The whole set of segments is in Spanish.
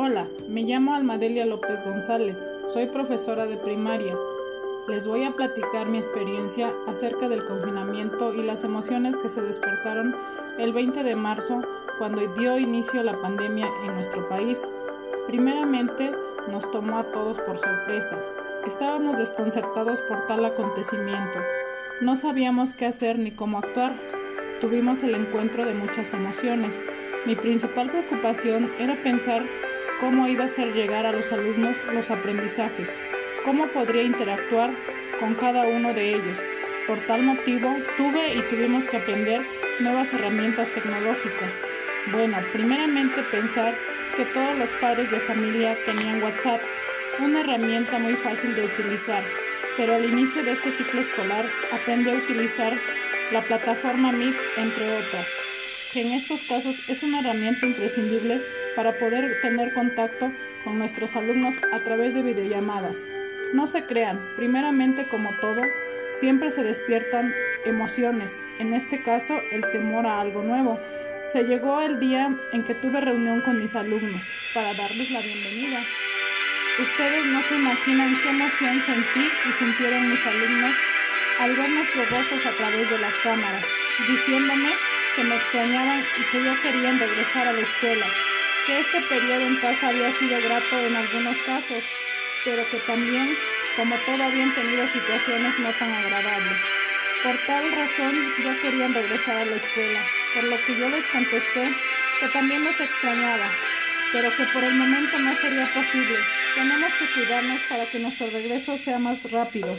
Hola, me llamo Almadelia López González, soy profesora de primaria. Les voy a platicar mi experiencia acerca del confinamiento y las emociones que se despertaron el 20 de marzo cuando dio inicio la pandemia en nuestro país. Primeramente, nos tomó a todos por sorpresa. Estábamos desconcertados por tal acontecimiento. No sabíamos qué hacer ni cómo actuar. Tuvimos el encuentro de muchas emociones. Mi principal preocupación era pensar cómo iba a ser llegar a los alumnos los aprendizajes, cómo podría interactuar con cada uno de ellos. Por tal motivo, tuve y tuvimos que aprender nuevas herramientas tecnológicas. Bueno, primeramente pensar que todos los padres de familia tenían WhatsApp, una herramienta muy fácil de utilizar, pero al inicio de este ciclo escolar aprendí a utilizar la plataforma Meet, entre otras que en estos casos es una herramienta imprescindible para poder tener contacto con nuestros alumnos a través de videollamadas. No se crean, primeramente como todo, siempre se despiertan emociones, en este caso el temor a algo nuevo. Se llegó el día en que tuve reunión con mis alumnos para darles la bienvenida. Ustedes no se imaginan qué emoción sentí y sintieron mis alumnos al ver nuestros rostros a través de las cámaras, diciéndome que me extrañaban y que ya querían regresar a la escuela, que este periodo en casa había sido grato en algunos casos, pero que también, como todo, habían tenido situaciones no tan agradables. Por tal razón ya querían regresar a la escuela, por lo que yo les contesté que también los extrañaba, pero que por el momento no sería posible. Tenemos que cuidarnos para que nuestro regreso sea más rápido.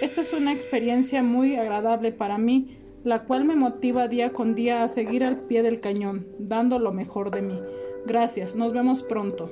Esta es una experiencia muy agradable para mí, la cual me motiva día con día a seguir al pie del cañón, dando lo mejor de mí. Gracias, nos vemos pronto.